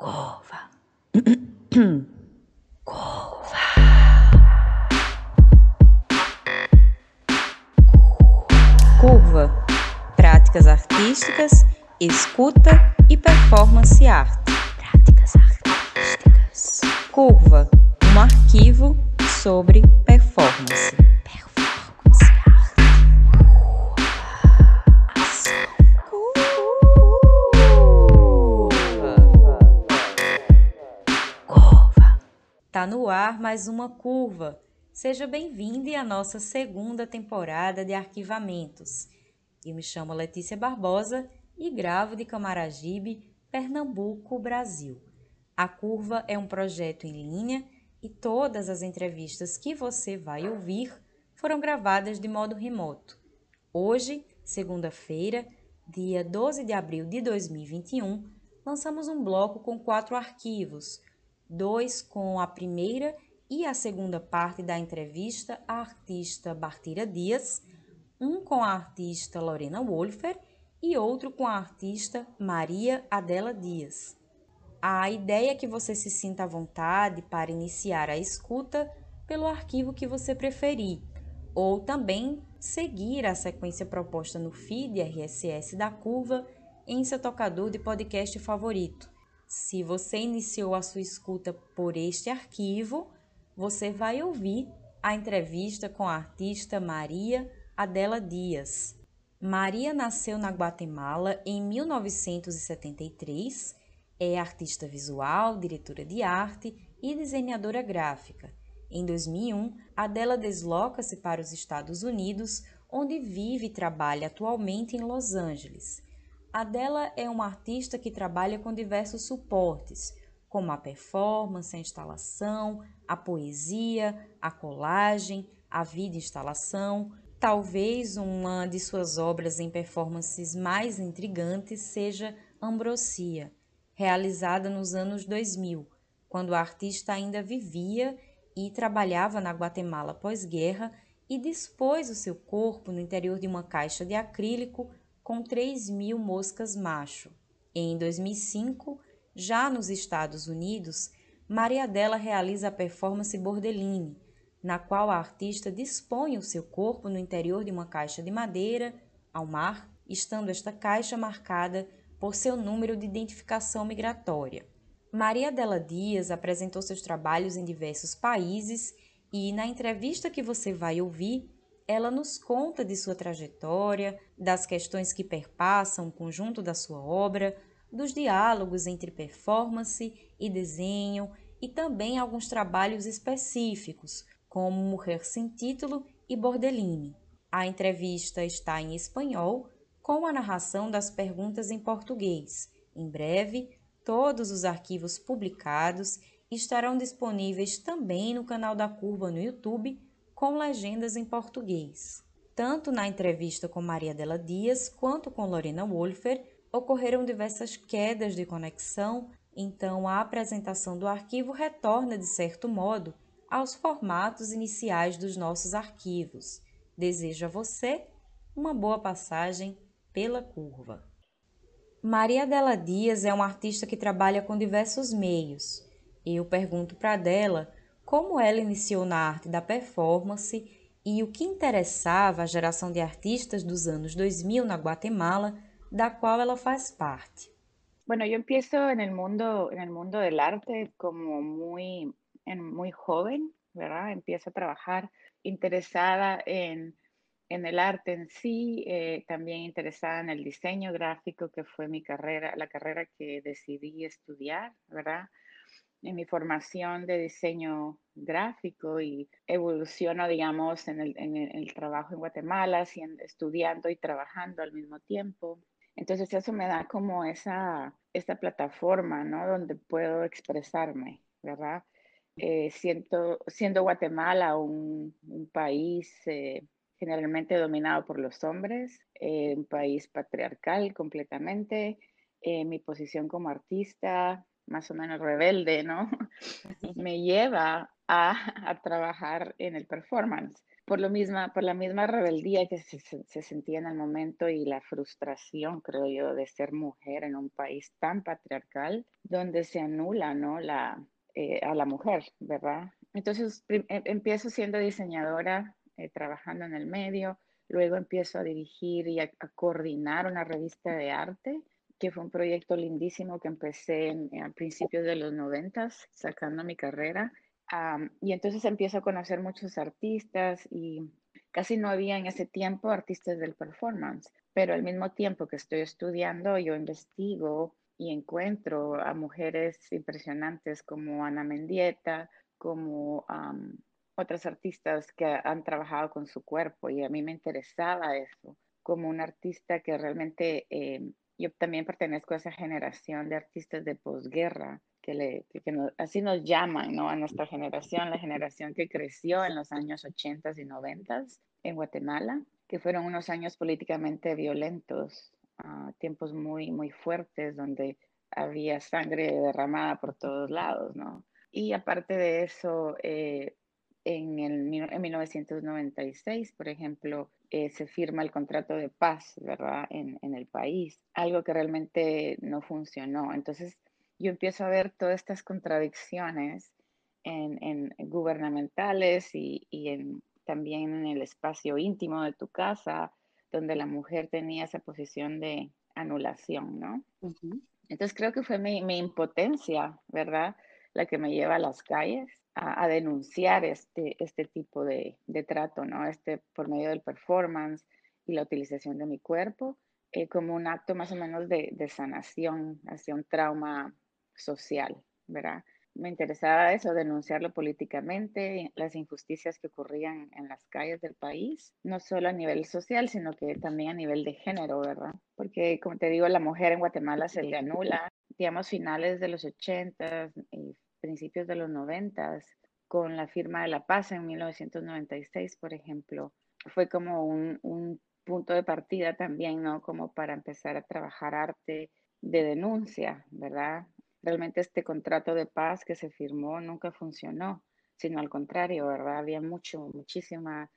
Curva. Curva. Curva. Práticas artísticas, escuta e performance arte. Práticas artísticas. Curva. Um arquivo sobre. Performance no ar mais uma curva. Seja bem-vindo à nossa segunda temporada de arquivamentos. Eu me chamo Letícia Barbosa e gravo de Camaragibe, Pernambuco, Brasil. A Curva é um projeto em linha e todas as entrevistas que você vai ouvir foram gravadas de modo remoto. Hoje, segunda-feira, dia 12 de abril de 2021, lançamos um bloco com quatro arquivos, dois com a primeira e a segunda parte da entrevista à artista Bartira Dias, um com a artista Lorena Wolfer e outro com a artista Maria Adela Dias. A ideia é que você se sinta à vontade para iniciar a escuta pelo arquivo que você preferir, ou também seguir a sequência proposta no feed RSS da Curva em seu tocador de podcast favorito. Se você iniciou a sua escuta por este arquivo, você vai ouvir a entrevista com a artista Maria Adela Dias. Maria nasceu na Guatemala em 1973 é artista visual, diretora de arte e desenhadora gráfica. Em 2001, Adela desloca-se para os Estados Unidos, onde vive e trabalha atualmente em Los Angeles. Adela é uma artista que trabalha com diversos suportes, como a performance, a instalação, a poesia, a colagem, a vida instalação. Talvez uma de suas obras em performances mais intrigantes seja Ambrosia, realizada nos anos 2000, quando a artista ainda vivia e trabalhava na Guatemala pós-guerra e dispôs o seu corpo no interior de uma caixa de acrílico com 3 mil moscas macho. Em 2005, já nos Estados Unidos, Maria Della realiza a performance Bordeline, na qual a artista dispõe o seu corpo no interior de uma caixa de madeira, ao mar, estando esta caixa marcada por seu número de identificação migratória. Maria Della Dias apresentou seus trabalhos em diversos países e, na entrevista que você vai ouvir, ela nos conta de sua trajetória, das questões que perpassam o conjunto da sua obra, dos diálogos entre performance e desenho e também alguns trabalhos específicos, como Mulher Sem Título e Bordeline. A entrevista está em espanhol, com a narração das perguntas em português. Em breve, todos os arquivos publicados estarão disponíveis também no canal da Curva no YouTube, com legendas em português. Tanto na entrevista com Maria Della Dias quanto com Lorena Wolfer, ocorreram diversas quedas de conexão, então a apresentação do arquivo retorna, de certo modo, aos formatos iniciais dos nossos arquivos. Desejo a você uma boa passagem pela curva. Maria Della Dias é uma artista que trabalha com diversos meios. Eu pergunto para dela como ela iniciou na arte da performance e o que interessava a geração de artistas dos anos 2000 na Guatemala, da qual ela faz parte. Bueno, yo empiezo en el mundo, en el mundo del arte como muy, en, muy joven, ¿verdad? Empiezo a trabajar interesada en en el arte en sí, eh, también interesada en el diseño gráfico, que fue mi carrera, la carrera que decidí estudiar, ¿verdad? En mi formación de diseño gráfico y evoluciono, digamos, en el, trabajo en Guatemala, estudiando y trabajando al mismo tiempo. Entonces eso me da como esa, esta plataforma, ¿no? Donde puedo expresarme, ¿verdad? Eh, siento, siendo Guatemala un, país eh, generalmente dominado por los hombres, eh, un país patriarcal completamente. Eh, mi posición como artista, más o menos rebelde, ¿no? Me lleva a, trabajar en el performance. por, lo misma, por la misma rebeldía que se, se, sentía en el momento y la frustración, creo yo, de ser mujer en un país tan patriarcal, donde se anula ¿no? la, eh, a la mujer, ¿verdad? Entonces em, empiezo siendo diseñadora, eh, trabajando en el medio, luego empiezo a dirigir y a, coordinar una revista de arte que fue un proyecto lindísimo que empecé en, a principios de los noventas, sacando mi carrera y entonces empiezo a conocer muchos artistas y casi no había en ese tiempo artistas del performance, pero al mismo tiempo que estoy estudiando, yo investigo y encuentro a mujeres impresionantes como Ana Mendieta, como otras artistas que han trabajado con su cuerpo y a mí me interesaba eso, como un artista que realmente, eh, yo también pertenezco a esa generación de artistas de posguerra que, le, así nos llaman ¿no? a nuestra generación, la generación que creció en los años 80 y 90 en Guatemala, que fueron unos años políticamente violentos, uh, tiempos muy, muy fuertes donde había sangre derramada por todos lados, ¿no? Y aparte de eso, eh, en, el, en 1996, por ejemplo, eh, se firma el contrato de paz, ¿verdad?, en, en, el país, algo que realmente no funcionó. Entonces, yo empiezo a ver todas estas contradicciones en, gubernamentales y, en, también en el espacio íntimo de tu casa, donde la mujer tenía esa posición de anulación, ¿no? Entonces creo que fue mi, impotencia, ¿verdad? La que me lleva a las calles a, denunciar este, este tipo de, trato, ¿no? Este por medio del performance y la utilización de mi cuerpo eh, como un acto más o menos de, de sanación hacia un trauma social, ¿verdad? Me interesaba eso, denunciarlo políticamente, las injusticias que ocurrían en las calles del país, no solo a nivel social, sino que también a nivel de género, ¿verdad? Porque, como te digo, la mujer en Guatemala se le anula, digamos, finales de los 80 y principios de los 90 con la firma de la paz en 1996, por ejemplo, fue como un, un punto de partida también, ¿no? Como para empezar a trabajar arte de denuncia, ¿verdad? realmente este contrato de paz que se firmó nunca funcionó, sino al contrario, ¿verdad? Había mucho, muchísima,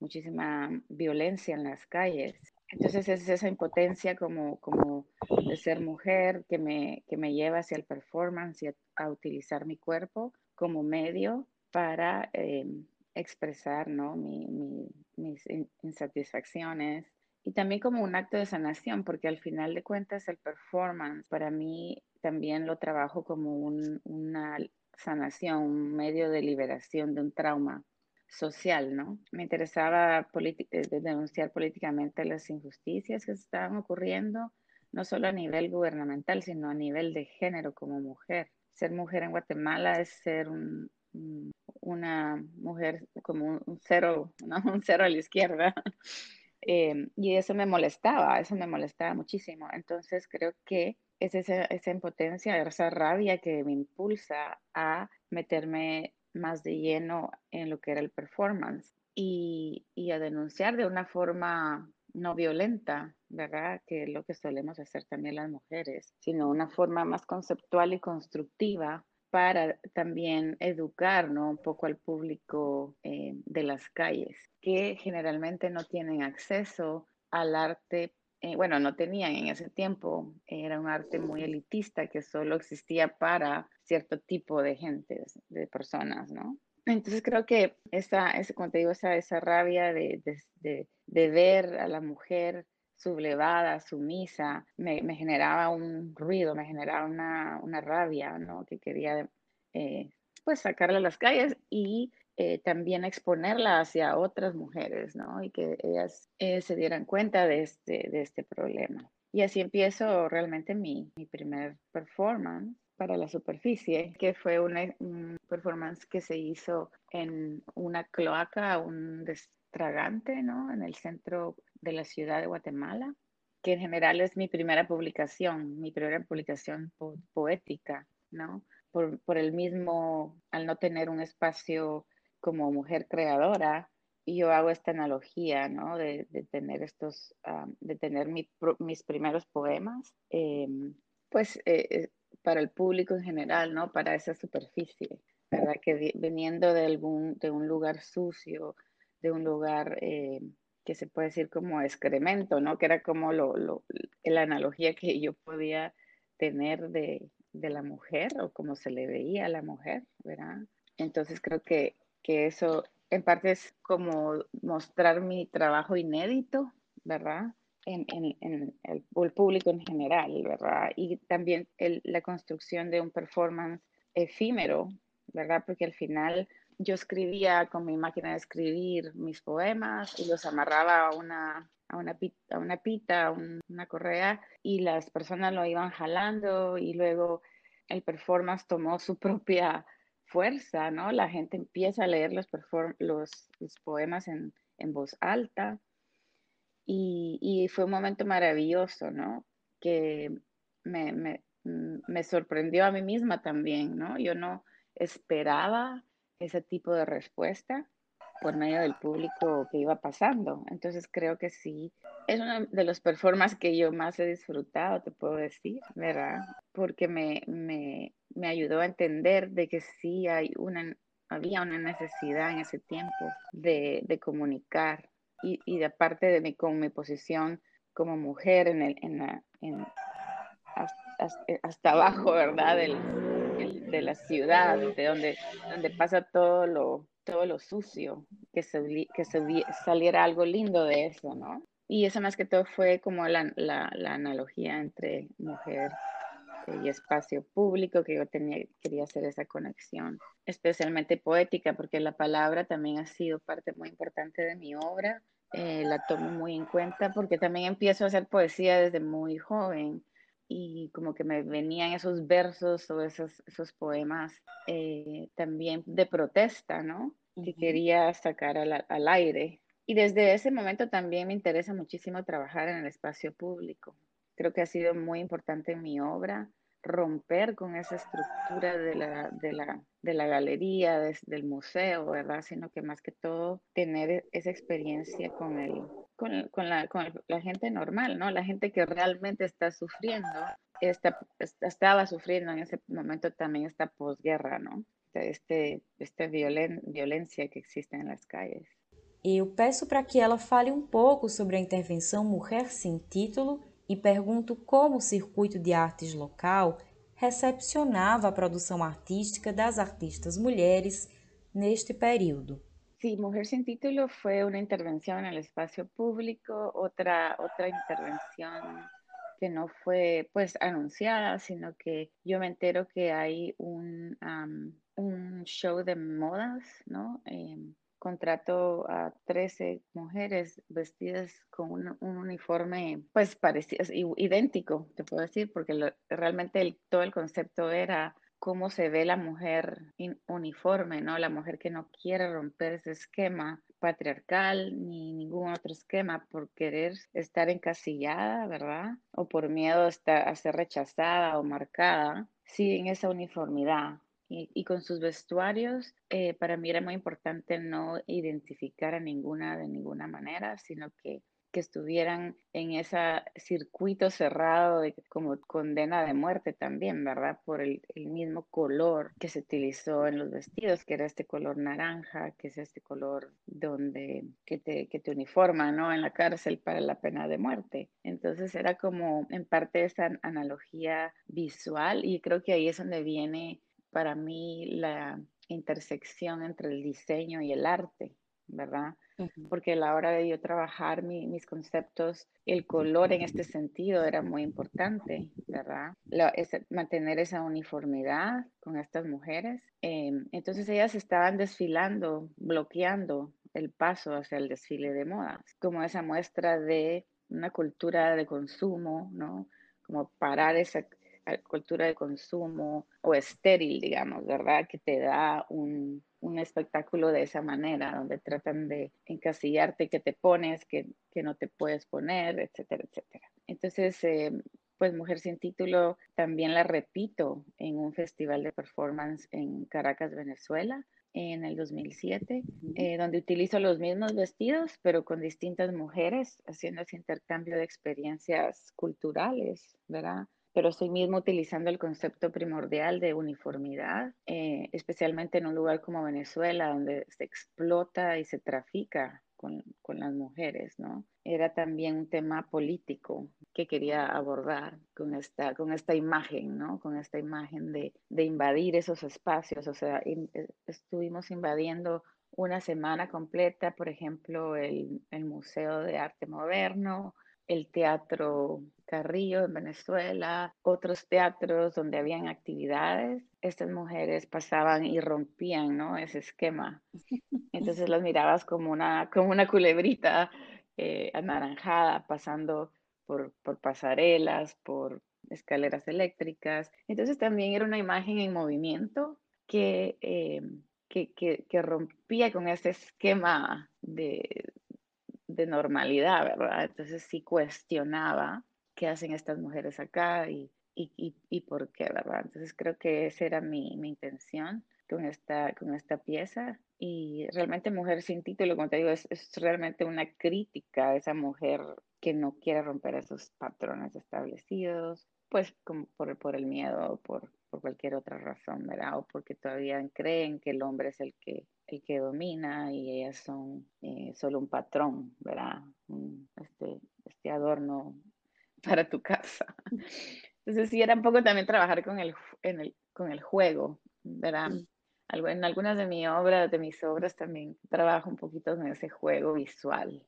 muchísima violencia en las calles. Entonces es esa impotencia como, como de ser mujer que me, que me lleva hacia el performance y a, utilizar mi cuerpo como medio para eh, expresar ¿no? mis insatisfacciones y también como un acto de sanación, porque al final de cuentas el performance para mí también lo trabajo como una sanación, un medio de liberación de un trauma social, ¿no? Me interesaba eh, denunciar políticamente las injusticias que estaban ocurriendo, no solo a nivel gubernamental, sino a nivel de género como mujer. Ser mujer en Guatemala es ser una mujer como un, cero, ¿no? un cero a la izquierda. Em, y eso me molestaba, eso me molestaba muchísimo. Entonces creo que es esa, esa impotencia, esa rabia que me impulsa a meterme más de lleno en lo que era el performance y, y, a denunciar de una forma no violenta, ¿verdad? Que es lo que solemos hacer también las mujeres, sino una forma más conceptual y constructiva para también educar ¿no? un poco al público eh, de las calles, que generalmente no tienen acceso al arte eh, bueno, no tenían en ese tiempo, era un arte muy elitista que solo existía para cierto tipo de gente, de personas, ¿no? Entonces creo que esa, esa como te digo, esa, esa rabia de, de, de, ver a la mujer sublevada, sumisa, me, me, generaba un ruido, me generaba una, una rabia, ¿no? Que quería eh, pues sacarla a las calles y eh, también exponerla hacia otras mujeres, ¿no? Y que ellas eh, se dieran cuenta de este, de este problema. Y así empiezo realmente mi, mi primer performance para la superficie, que fue una, un performance que se hizo en una cloaca, un destragante, ¿no? En el centro de la ciudad de Guatemala, que en general es mi primera publicación, mi primera publicación poética, ¿no? Por, por, el mismo, al no tener un espacio como mujer creadora, y yo hago esta analogía, ¿no? De, tener estos, de tener mis primeros poemas, em, pues eh, eh, para el público en general, ¿no? Para esa superficie, ¿verdad? Que viniendo de algún, de un lugar sucio, de un lugar eh, que se puede decir como excremento, ¿no? Que era como lo, la analogía que yo podía tener de, de, la mujer o como se le veía a la mujer, ¿verdad? Entonces creo que, que eso en parte es como mostrar mi trabajo inédito, ¿verdad? En, en, en el, público en general, ¿verdad? Y también el, la construcción de un performance efímero, ¿verdad? Porque al final yo escribía con mi máquina de escribir mis poemas y los amarraba a una, a una, pita, a una, correa y las personas lo iban jalando y luego el performance tomó su propia fuerza, ¿no? La gente empieza a leer los, los, los poemas en, en, voz alta y, y, fue un momento maravilloso, ¿no? Que me, me, me sorprendió a mí misma también, ¿no? Yo no esperaba ese tipo de respuesta por medio del público que iba pasando. Entonces creo que sí, es uno de los performances que yo más he disfrutado, te puedo decir, ¿verdad? Porque me, me, me ayudó a entender de que sí hay una, había una necesidad en ese tiempo de, de comunicar y, y de parte de mi, con mi posición como mujer en el, en hasta, abajo, ¿verdad? De la ciudad, de donde, donde pasa todo lo, todo lo sucio, que, se, que saliera algo lindo de eso, ¿no? Y eso más que todo fue como la, la, analogía entre mujer y espacio público, que yo tenía, quería hacer esa conexión, especialmente poética, porque la palabra también ha sido parte muy importante de mi obra. Eh, la tomo muy en cuenta porque también empiezo a hacer poesía desde muy joven y como que me venían esos versos o esos, esos poemas eh, también de protesta, ¿no? Que quería sacar al, al aire. Y desde ese momento también me interesa muchísimo trabajar en el espacio público. Creo que ha sido muy importante en mi obra romper con esa estructura de la, de la, de la galería, del museo, ¿verdad? Sino que más que todo tener e, esa experiencia con, el, con, con, la, con la gente normal, ¿no? La gente que realmente está sufriendo, está, estaba sufriendo en ese momento también esta posguerra, ¿no? Este, esta violen, violencia que existe en las calles. Eu peço para que ela fale um pouco sobre a intervenção Mulher Sem Título e pergunto como o circuito de artes local recepcionava a produção artística das artistas mulheres neste período. Sí, Mujer Sin Título fue una intervención en el espacio público, otra, otra intervención que no fue pues anunciada, sino que yo me entero que hay un, um, un show de modas, ¿no? Eh, contrató a 13 mujeres vestidas con un, uniforme, pues parecido, idéntico, te puedo decir, porque realmente todo el concepto era cómo se ve la mujer uniforme, ¿no? La mujer que no quiere romper ese esquema patriarcal ni ningún otro esquema por querer estar encasillada, ¿verdad? O por miedo a ser rechazada o marcada, sí, en esa uniformidad y, con sus vestuarios, eh, para mí era muy importante no identificar a ninguna de ninguna manera, sino que, que estuvieran en ese circuito cerrado de, como condena de muerte también, ¿verdad? Por el, mismo color que se utilizó en los vestidos, que era este color naranja, que es este color donde, que te, que te uniforma, ¿no? En la cárcel para la pena de muerte. Entonces era como en parte esa analogía visual y creo que ahí es donde viene para mí la intersección entre el diseño y el arte, ¿verdad? Porque a la hora de yo trabajar mis conceptos, el color en este sentido era muy importante, ¿verdad? mantener esa uniformidad con estas mujeres. Em, entonces ellas estaban desfilando, bloqueando el paso hacia el desfile de modas, como esa muestra de una cultura de consumo, ¿no? Como parar esa, cultura de consumo o estéril, digamos, ¿verdad? Que te da un, un espectáculo de esa manera, donde tratan de encasillarte que te pones, que, que no te puedes poner, etcétera, etcétera. Entonces, eh, pues Mujer sin título también la repito en un festival de performance en Caracas, Venezuela, en el 2007, eh, donde utilizo los mismos vestidos, pero con distintas mujeres, haciendo ese intercambio de experiencias culturales, ¿verdad? Pero estoy mismo utilizando el concepto primordial de uniformidad, eh, especialmente en un lugar como Venezuela, donde se explota y se trafica con, con, las mujeres, ¿no? Era también un tema político que quería abordar con esta, con esta imagen, ¿no? Con esta imagen de, de invadir esos espacios, o sea, eh, estuvimos invadiendo una semana completa, por ejemplo, el, el Museo de Arte Moderno, el Teatro Carrillo en Venezuela, otros teatros donde habían actividades, estas mujeres pasaban y rompían ¿no? ese esquema. Entonces las mirabas como una, como una culebrita eh, anaranjada pasando por, por pasarelas, por escaleras eléctricas. Entonces también era una imagen en movimiento que, eh, que, que, que, rompía con ese esquema de, de normalidad, ¿verdad? Entonces sí cuestionaba qué hacen estas mujeres acá y, y, y, por qué, ¿verdad? Entonces creo que esa era mi, mi, intención con esta, con esta pieza y realmente Mujer sin título, como te digo, es, es realmente una crítica a esa mujer que no quiere romper esos patrones establecidos, pues como por, por el miedo, por, por cualquier otra razón, ¿verdad? O porque todavía creen que el hombre es el que el que domina y ellas son eh, solo un patrón, ¿verdad? este, este adorno para tu casa. Entonces sí, era un poco también trabajar con el, en el, con el juego, ¿verdad? Mm. En algunas de mis obras, de mis obras también trabajo un poquito con ese juego visual.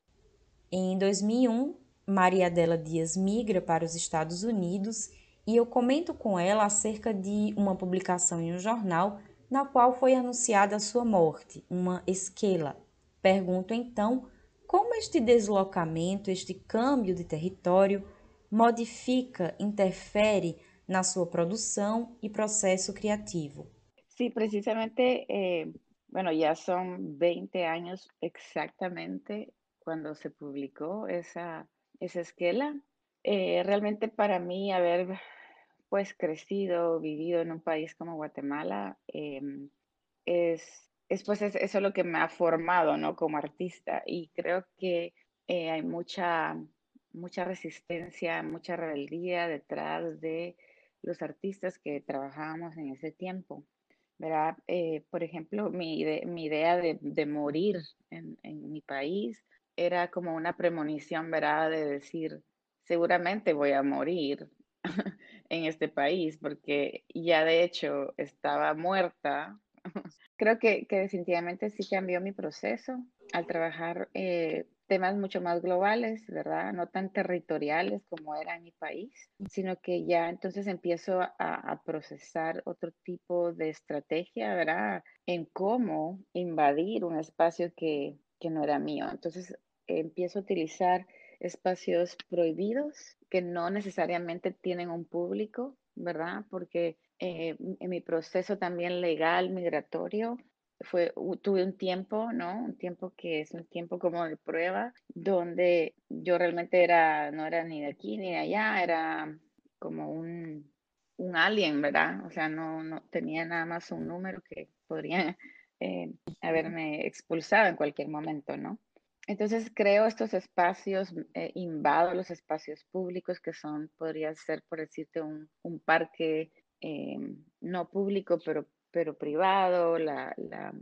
Em 2001, Maria Adela Dias migra para os Estados Unidos e eu comento com ela acerca de uma publicação em um jornal na qual foi anunciada a sua morte, uma esquela. Pergunto então como este deslocamento, este câmbio de território, modifica, interfere na sua produção e processo criativo. Sí, precisamente, eh, bueno, ya son 20 años exactamente cuando se publicó esa, esa esquela. Eh, realmente para mí haber pues crecido, vivido en un país como Guatemala, em, es, es, pues eso es lo que me ha formado, ¿no? Como artista. Y creo que eh, hay mucha, mucha resistencia, mucha rebeldía detrás de los artistas que trabajábamos en ese tiempo. ¿verdad? Eh, por ejemplo, mi, mi idea de, de morir en, en, mi país era como una premonición, ¿verdad? De decir, seguramente voy a morir, en este país, porque ya de hecho estaba muerta. Creo que, que definitivamente sí cambió mi proceso al trabajar eh, temas mucho más globales, ¿verdad? No tan territoriales como era en mi país, sino que ya entonces empiezo a, a procesar otro tipo de estrategia, ¿verdad? En cómo invadir un espacio que, que no era mío. Entonces empiezo a utilizar espacios prohibidos que no necesariamente tienen un público, ¿verdad? Porque eh, en mi proceso también legal, migratorio, fue, tuve un tiempo, ¿no? Un tiempo que es un tiempo como de prueba, donde yo realmente era, no era ni de aquí ni de allá, era como un, un alien, ¿verdad? O sea, no, no tenía nada más un número que podría eh, haberme expulsado en cualquier momento, ¿no? Entonces creo estos espacios, eh, invado los espacios públicos que son, podría ser, por decirte, un, un parque eh, no público, pero, pero privado, la, la,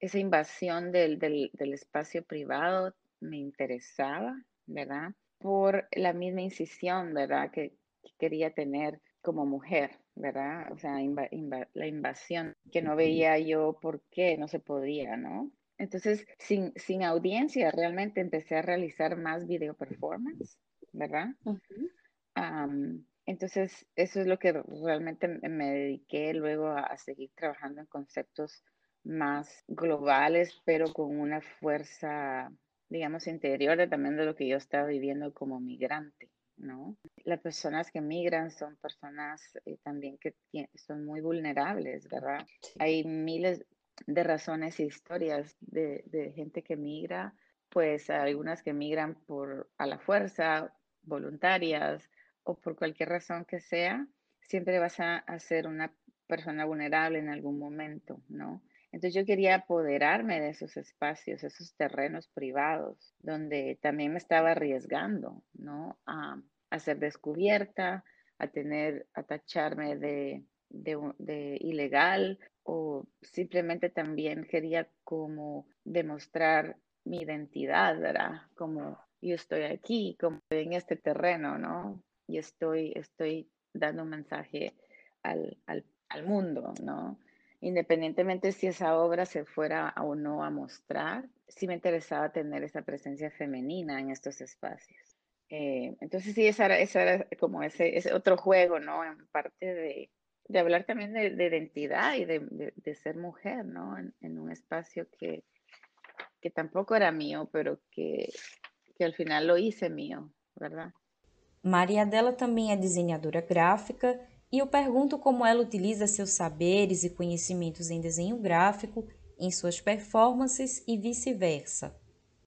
esa invasión del, del, del, espacio privado me interesaba, ¿verdad? Por la misma incisión, ¿verdad? Que, que quería tener como mujer, ¿verdad? O sea, inv inv la invasión que no veía yo por qué no se podía, ¿no? Entonces, sin, sin audiencia, realmente empecé a realizar más video performance, ¿verdad? Uh -huh. um, entonces, eso es lo que realmente me dediqué luego a, a, seguir trabajando en conceptos más globales, pero con una fuerza, digamos, interior de también de lo que yo estaba viviendo como migrante, ¿no? Las personas que migran son personas eh, también que son muy vulnerables, ¿verdad? Hay miles, de razones e historias de, de, gente que migra, pues algunas que migran por a la fuerza, voluntarias o por cualquier razón que sea, siempre vas a, a ser una persona vulnerable en algún momento, ¿no? Entonces yo quería apoderarme de esos espacios, esos terrenos privados, donde también me estaba arriesgando, ¿no? A, a ser descubierta, a tener, a tacharme de, de, ilegal o simplemente también quería como demostrar mi identidad, ¿verdad? Como yo estoy aquí, como en este terreno, ¿no? Y estoy, estoy dando un mensaje al, al, mundo, ¿no? Independientemente si esa obra se fuera o no a mostrar, sí me interesaba tener esa presencia femenina en estos espacios. Eh, entonces sí, esa era, esa era como ese, ese, otro juego, ¿no? En parte de, de hablar también de, de identidad y de, de, de, ser mujer, ¿no? En, en, un espacio que, que tampoco era mío, pero que, que al final lo hice mío, ¿verdad? Maria Adela também é desenhadora gráfica e eu pergunto como ela utiliza seus saberes e conhecimentos em desenho gráfico em suas performances e vice-versa.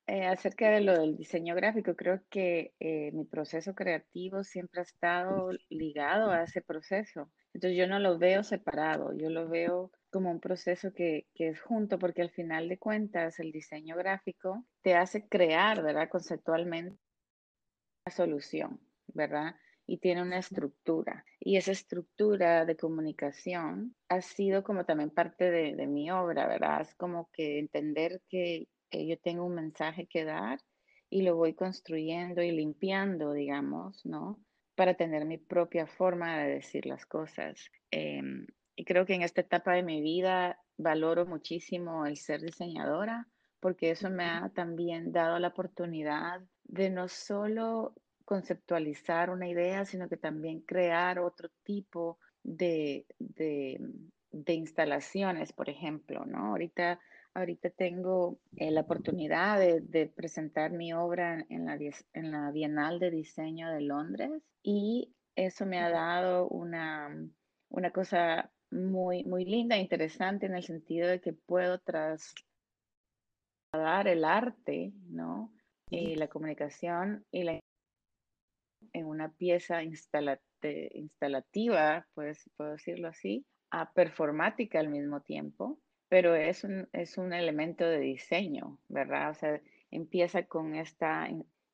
Eh, acerca de lo del diseño gráfico, creo que eh, mi proceso creativo siempre ha estado ligado a ese proceso. Entonces yo no lo veo separado, yo lo veo como un proceso que, que, es junto, porque al final de cuentas el diseño gráfico te hace crear, ¿verdad? Conceptualmente una solución, ¿verdad? Y tiene una estructura. Y esa estructura de comunicación ha sido como también parte de, de mi obra, ¿verdad? Es como que entender que yo tengo un mensaje que dar y lo voy construyendo y limpiando, digamos, ¿no? Para tener mi propia forma de decir las cosas. Eh, y creo que en esta etapa de mi vida valoro muchísimo el ser diseñadora porque eso me ha también dado la oportunidad de no solo conceptualizar una idea, sino que también crear otro tipo de, de, de instalaciones, por ejemplo, ¿no? Ahorita Ahorita tengo eh, la oportunidad de, de, presentar mi obra en la, en la Bienal de Diseño de Londres y eso me ha dado una, una cosa muy, muy linda, interesante en el sentido de que puedo trasladar el arte, ¿no? Y la comunicación y la en una pieza instalativa, pues puedo decirlo así, a performática al mismo tiempo pero es un, es un elemento de diseño, ¿verdad? O sea, empieza con esta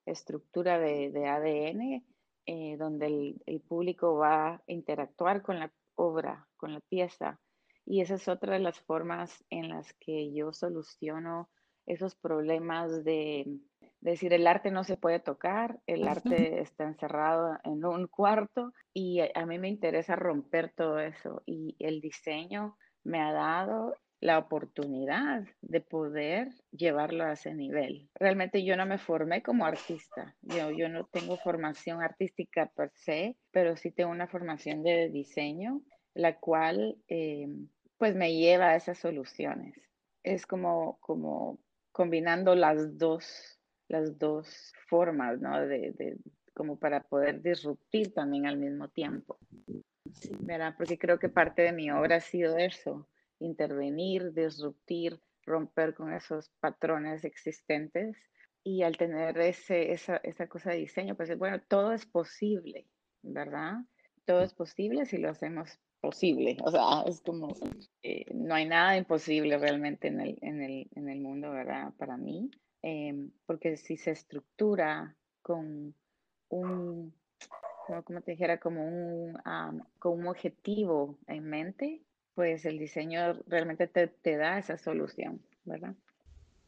estructura de, de ADN eh, donde el, el, público va a interactuar con la obra, con la pieza. Y esa es otra de las formas en las que yo soluciono esos problemas de, de decir el arte no se puede tocar, el arte está encerrado en un cuarto y a mí me interesa romper todo eso y el diseño me ha dado la oportunidad de poder llevarlo a ese nivel. Realmente yo no me formé como artista, yo, yo no tengo formación artística per se, pero sí tengo una formación de diseño, la cual eh, pues me lleva a esas soluciones. Es como, como combinando las dos, las dos formas, ¿no? De, de, como para poder disruptir también al mismo tiempo. ¿Verdad? Porque creo que parte de mi obra ha sido eso, intervenir, disruptir, romper con esos patrones existentes. Y al tener ese, esa, esa cosa de diseño, pues bueno, todo es posible, ¿verdad? Todo es posible si lo hacemos posible. O sea, es como, eh, no hay nada imposible realmente en el, en el, en el mundo, ¿verdad? Para mí. Eh, porque si se estructura con un, como, te dijera, como un, con un objetivo en mente, pues el diseño realmente te, te dá essa solução, verdade?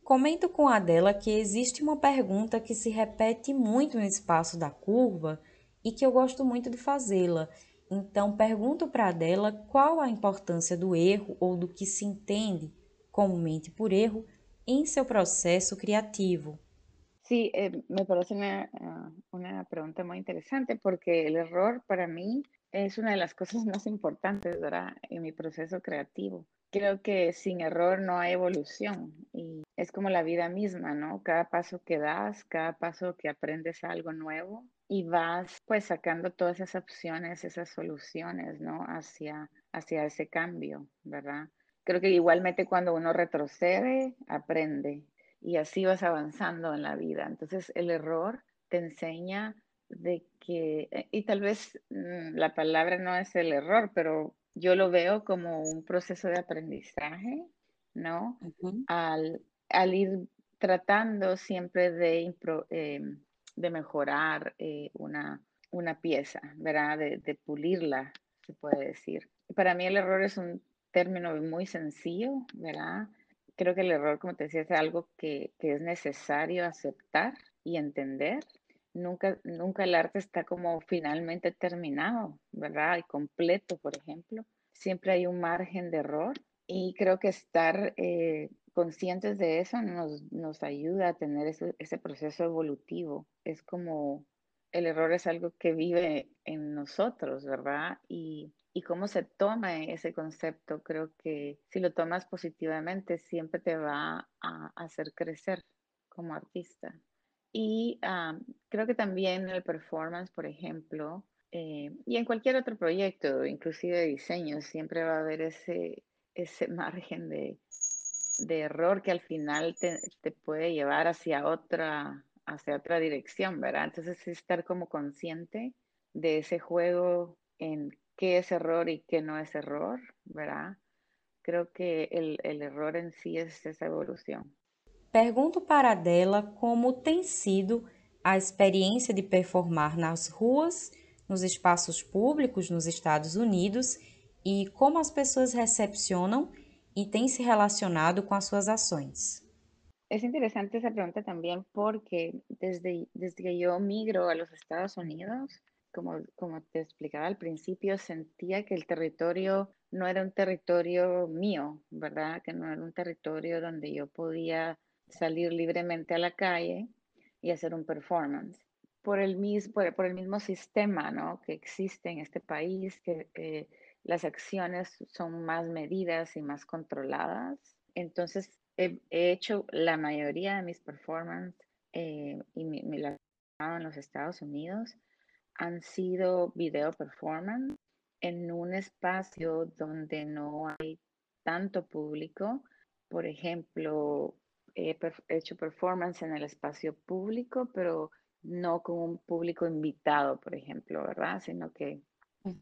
Comento com a Adela que existe uma pergunta que se repete muito no espaço da curva e que eu gosto muito de fazê-la. Então, pergunto para a Adela qual a importância do erro ou do que se entende comumente por erro em seu processo criativo. Sí, eh, me parece una, uh, una pregunta muy interesante porque el error para mí es una de las cosas más importantes ¿verdad? en mi proceso creativo. Creo que sin error no hay evolución y es como la vida misma, ¿no? Cada paso que das, cada paso que aprendes algo nuevo y vas pues sacando todas esas opciones, esas soluciones, ¿no? Hacia, hacia ese cambio, ¿verdad? Creo que igualmente cuando uno retrocede, aprende y así vas avanzando en la vida. Entonces el error te enseña de que, eh, y tal vez mm, la palabra no es el error, pero yo lo veo como un proceso de aprendizaje, ¿no? al, al, ir tratando siempre de, impro, eh, de mejorar eh, una, una pieza, ¿verdad? De, pulirla, se puede decir. Para mí el error es un término muy sencillo, ¿verdad? Creo que el error, como te decía, es algo que, que es necesario aceptar y entender. Nunca, nunca el arte está como finalmente terminado, ¿verdad? Y completo, por ejemplo. Siempre hay un margen de error y creo que estar eh, conscientes de eso nos, nos ayuda a tener ese, ese proceso evolutivo. Es como el error es algo que vive en nosotros, ¿verdad? Y, y cómo se toma ese concepto, creo que si lo tomas positivamente, siempre te va a hacer crecer como artista. Y creo que también el performance, por ejemplo, eh, y en cualquier otro proyecto, inclusive diseño, siempre va a haber ese, ese margen de, de error que al final te, te puede llevar hacia otra, hacia otra dirección, ¿verdad? Entonces, estar como consciente de ese juego en qué es error y qué no es error, ¿verdad? Creo que el, el error en sí es esa evolución. Pergunto para dela como tem sido a experiência de performar nas ruas, nos espaços públicos nos Estados Unidos e como as pessoas recepcionam e têm se relacionado com as suas ações. Es interesante esa pregunta también porque desde, desde que yo migro a los Estados Unidos, como, como te explicaba al principio, sentía que el territorio no era un territorio mío, ¿verdad? Que no era un territorio donde yo podía salir libremente a la calle y hacer un performance. Por el, mismo, por, el mismo sistema ¿no? que existe en este país, que eh, las acciones son más medidas y más controladas. Entonces, he, hecho la mayoría de mis performances eh, y mi, mi en los Estados Unidos han sido video performance en un espacio donde no hay tanto público. Por ejemplo, he hecho performance en el espacio público, pero no con un público invitado, por ejemplo, ¿verdad? Sino que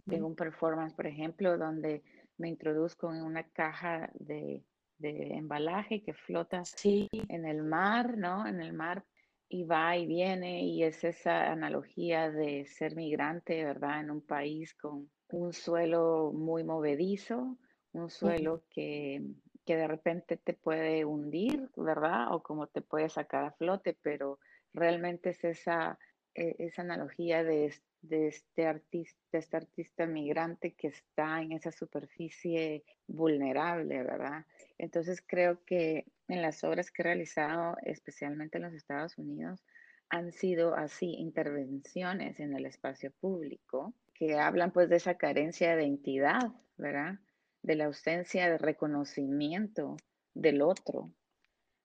tengo un performance, por ejemplo, donde me introduzco en una caja de de embalaje que flota en el mar, ¿no? En el mar y va y viene y es esa analogía de ser migrante, ¿verdad? En un país con un suelo muy movedizo, un suelo que, que de repente te puede hundir, ¿verdad? O como te puede sacar a flote, pero realmente es esa, e, esa analogía de, de este artista, de este artista migrante que está en esa superficie vulnerable, ¿verdad? Entonces creo que en las obras que he realizado, especialmente en los Estados Unidos, han sido así intervenciones en el espacio público que hablan pues de esa carencia de identidad, ¿verdad? De la ausencia de reconocimiento del otro,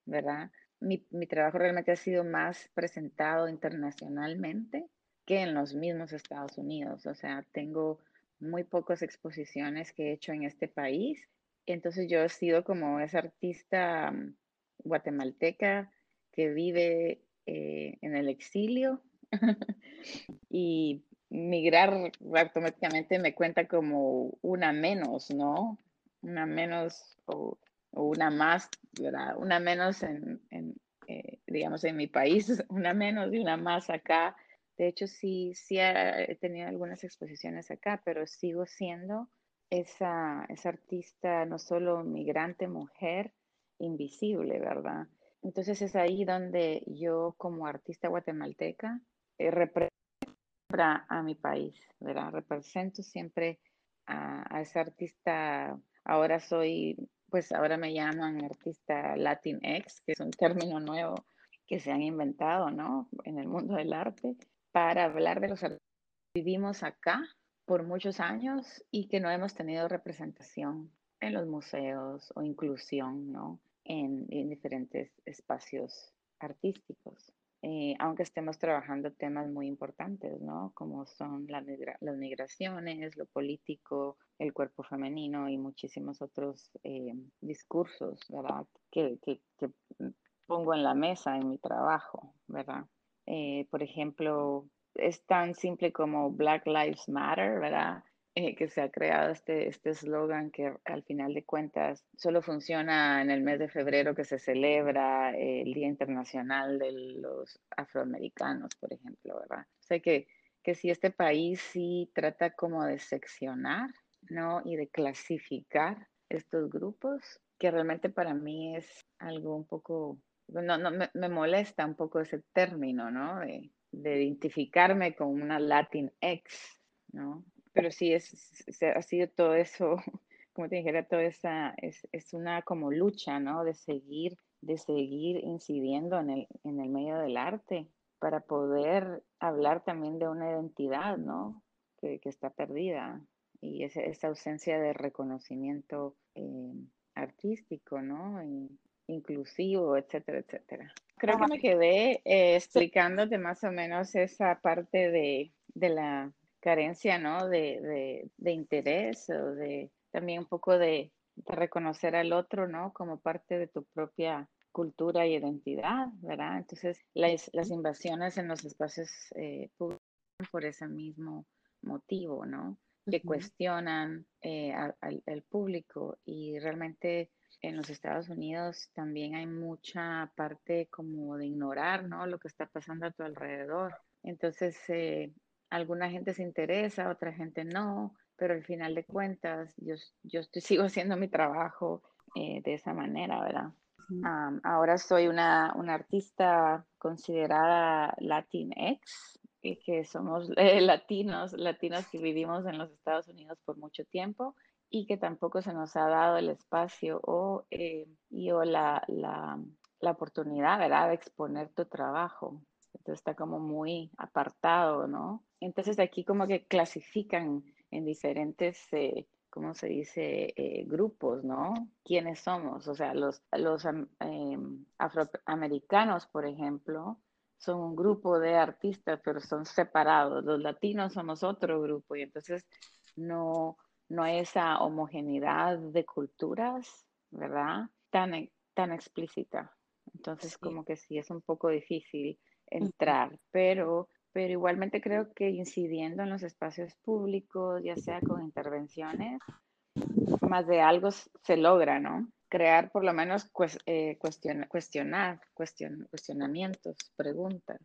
¿verdad? Mi, mi trabajo realmente ha sido más presentado internacionalmente que en los mismos Estados Unidos. O sea, tengo muy pocas exposiciones que he hecho en este país. Entonces yo he sido como esa artista mm, guatemalteca que vive eh, en el exilio y migrar automáticamente me cuenta como una menos, ¿no? Una menos o, una más, ¿verdad? Una menos en, eh, digamos, en mi país, una menos y una más acá de hecho, sí, sí he tenido algunas exposiciones acá, pero sigo siendo esa, esa artista, no solo migrante, mujer, invisible, ¿verdad? Entonces es ahí donde yo como artista guatemalteca eh, represento a mi país, ¿verdad? Represento siempre a, a, artista, ahora soy, pues ahora me llaman artista Latinx, que es un término nuevo que se han inventado, ¿no? En el mundo del arte para hablar de los que vivimos acá por muchos años y que no hemos tenido representación en los museos o inclusión ¿no? en, diferentes espacios artísticos. Eh, aunque estemos trabajando temas muy importantes, ¿no? Como son las migraciones, lo político, el cuerpo femenino y muchísimos otros eh, discursos, ¿verdad? que, pongo en la mesa en mi trabajo, ¿verdad? Eh, por ejemplo, es tan simple como Black Lives Matter, ¿verdad? Eh, que se ha creado este este eslogan que al final de cuentas solo funciona en el mes de febrero que se celebra el Día Internacional de los Afroamericanos, por ejemplo, ¿verdad? Sé que que si este país sí trata como de seccionar, ¿no? Y de clasificar estos grupos, que realmente para mí es algo un poco, no, no me, me molesta un poco ese término, ¿no? De, de identificarme con una Latin ex, ¿no? Pero sí, es, ha sido todo eso, como te dijera, toda esa, es, es, una como lucha, ¿no? De seguir, de seguir incidiendo en el, en el medio del arte para poder hablar también de una identidad, ¿no? Que, que está perdida y esa, esa, ausencia de reconocimiento eh, artístico, ¿no? Y, inclusivo, etcétera, etcétera. Creo que me quedé eh, explicándote más o menos esa parte de, de la carencia, ¿no? De, de, de, interés o de también un poco de, de, reconocer al otro, ¿no? Como parte de tu propia cultura y identidad, ¿verdad? Entonces, las, las invasiones en los espacios eh, públicos por ese mismo motivo, ¿no? Que uh -huh. cuestionan eh, al, al público y realmente en los Estados Unidos también hay mucha parte como de ignorar, ¿no? Lo que está pasando a tu alrededor. Entonces, eh, alguna gente se interesa, otra gente no, pero al final de cuentas, yo, yo estoy, sigo haciendo mi trabajo eh, de esa manera, ¿verdad? Um, ahora soy una, una, artista considerada Latinx, y que somos eh, latinos, latinos que vivimos en los Estados Unidos por mucho tiempo y que tampoco se nos ha dado el espacio o, eh, y, o la, la, la, oportunidad, ¿verdad?, de exponer tu trabajo. Entonces está como muy apartado, ¿no? Entonces aquí como que clasifican en diferentes, eh, ¿cómo se dice?, eh, grupos, ¿no? ¿Quiénes somos? O sea, los, los eh, afroamericanos, por ejemplo, son un grupo de artistas, pero son separados. Los latinos somos otro grupo y entonces no no hay esa homogeneidad de culturas, ¿verdad? Tan, tan explícita. Entonces, sí. como que sí es un poco difícil entrar, pero, pero igualmente creo que incidiendo en los espacios públicos, ya sea con intervenciones, más de algo se logra, ¿no? Crear por lo menos eh, cuestion, cuestionar, cuestion, cuestionamientos, preguntas.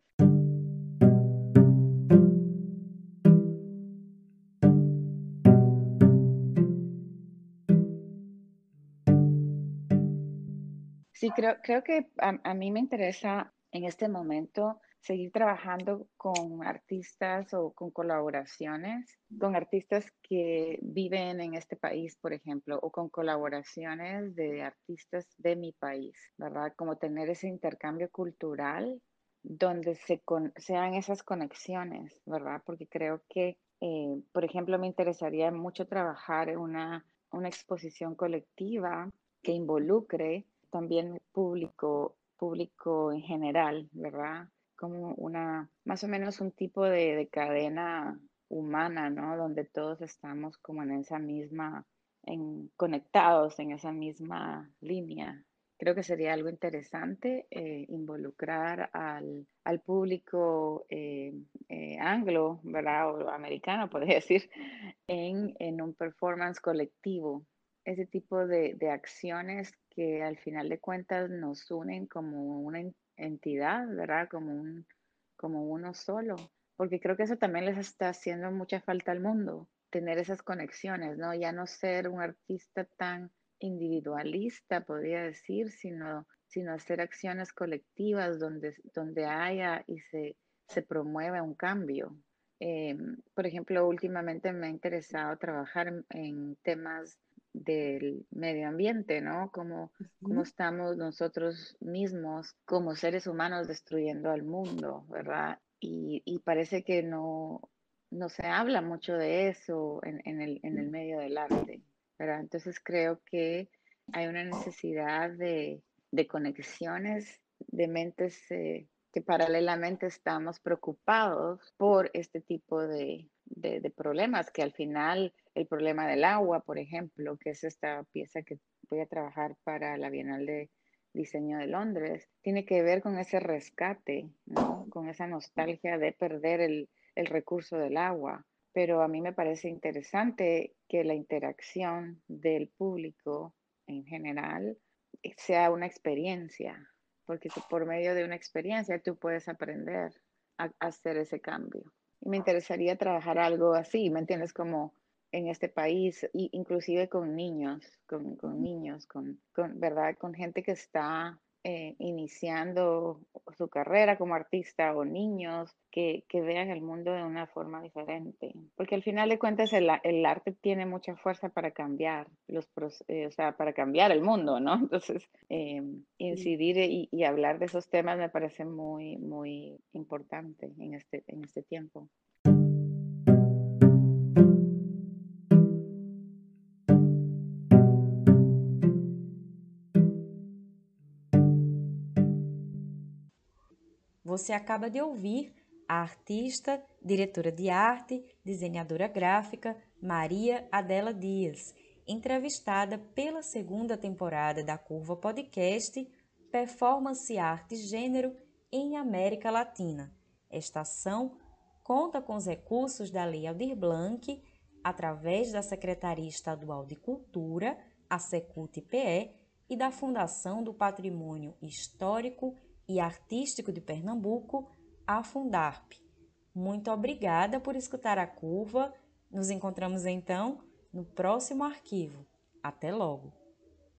Sí, creo, creo que a, a, mí me interesa en este momento seguir trabajando con artistas o con colaboraciones, con artistas que viven en este país, por ejemplo, o con colaboraciones de artistas de mi país, ¿verdad? Como tener ese intercambio cultural donde se con, sean esas conexiones, ¿verdad? Porque creo que, eh, por ejemplo, me interesaría mucho trabajar una, una exposición colectiva que involucre también público, público en general, ¿verdad? Como una, más o menos un tipo de, de, cadena humana, ¿no? Donde todos estamos como en esa misma, en, conectados en esa misma línea. Creo que sería algo interesante eh, involucrar al, al público eh, eh, anglo, ¿verdad? O americano, podría decir, en, en un performance colectivo. Ese tipo de, de acciones que al final de cuentas nos unen como una entidad, ¿verdad? Como, un, como uno solo. Porque creo que eso también les está haciendo mucha falta al mundo, tener esas conexiones, ¿no? Ya no ser un artista tan individualista, podría decir, sino, sino hacer acciones colectivas donde, donde haya y se, se promueva un cambio. Eh, por ejemplo, últimamente me ha interesado trabajar en, en temas del medio ambiente, ¿no? -huh. cómo estamos nosotros mismos como seres humanos destruyendo al mundo, ¿verdad? Y, y parece que no, no, se habla mucho de eso en, en, el, en, el, medio del arte, ¿verdad? Entonces creo que hay una necesidad de, de conexiones de mentes eh, que paralelamente estamos preocupados por este tipo de, de, de, problemas que al final el problema del agua, por ejemplo, que es esta pieza que voy a trabajar para la Bienal de Diseño de Londres, tiene que ver con ese rescate, ¿no? con esa nostalgia de perder el, el recurso del agua. Pero a mí me parece interesante que la interacción del público en general sea una experiencia, porque por medio de una experiencia tú puedes aprender a, a hacer ese cambio. Y me interesaría trabajar algo así, ¿me entiendes? Como en este país, y inclusive con niños, con, con niños, con, con, ¿verdad? Con gente que está eh, iniciando su carrera como artista o niños que, que, vean el mundo de una forma diferente. Porque al final de cuentas el, el arte tiene mucha fuerza para cambiar, los, eh, o sea, para cambiar el mundo, ¿no? Entonces, eh, incidir y, y, hablar de esos temas me parece muy, muy importante en este, en este tiempo. Você acaba de ouvir a artista, diretora de arte, desenhadora gráfica Maria Adela Dias, entrevistada pela segunda temporada da Curva Podcast Performance Arte e Gênero em América Latina. Esta ação conta com os recursos da Lei Aldir Blanc, através da Secretaria Estadual de Cultura, a Secult-PE, e da Fundação do Patrimônio Histórico e Artístico de Pernambuco, a Fundarp. Muito obrigada por escutar a curva. Nos encontramos então no próximo arquivo. Até logo!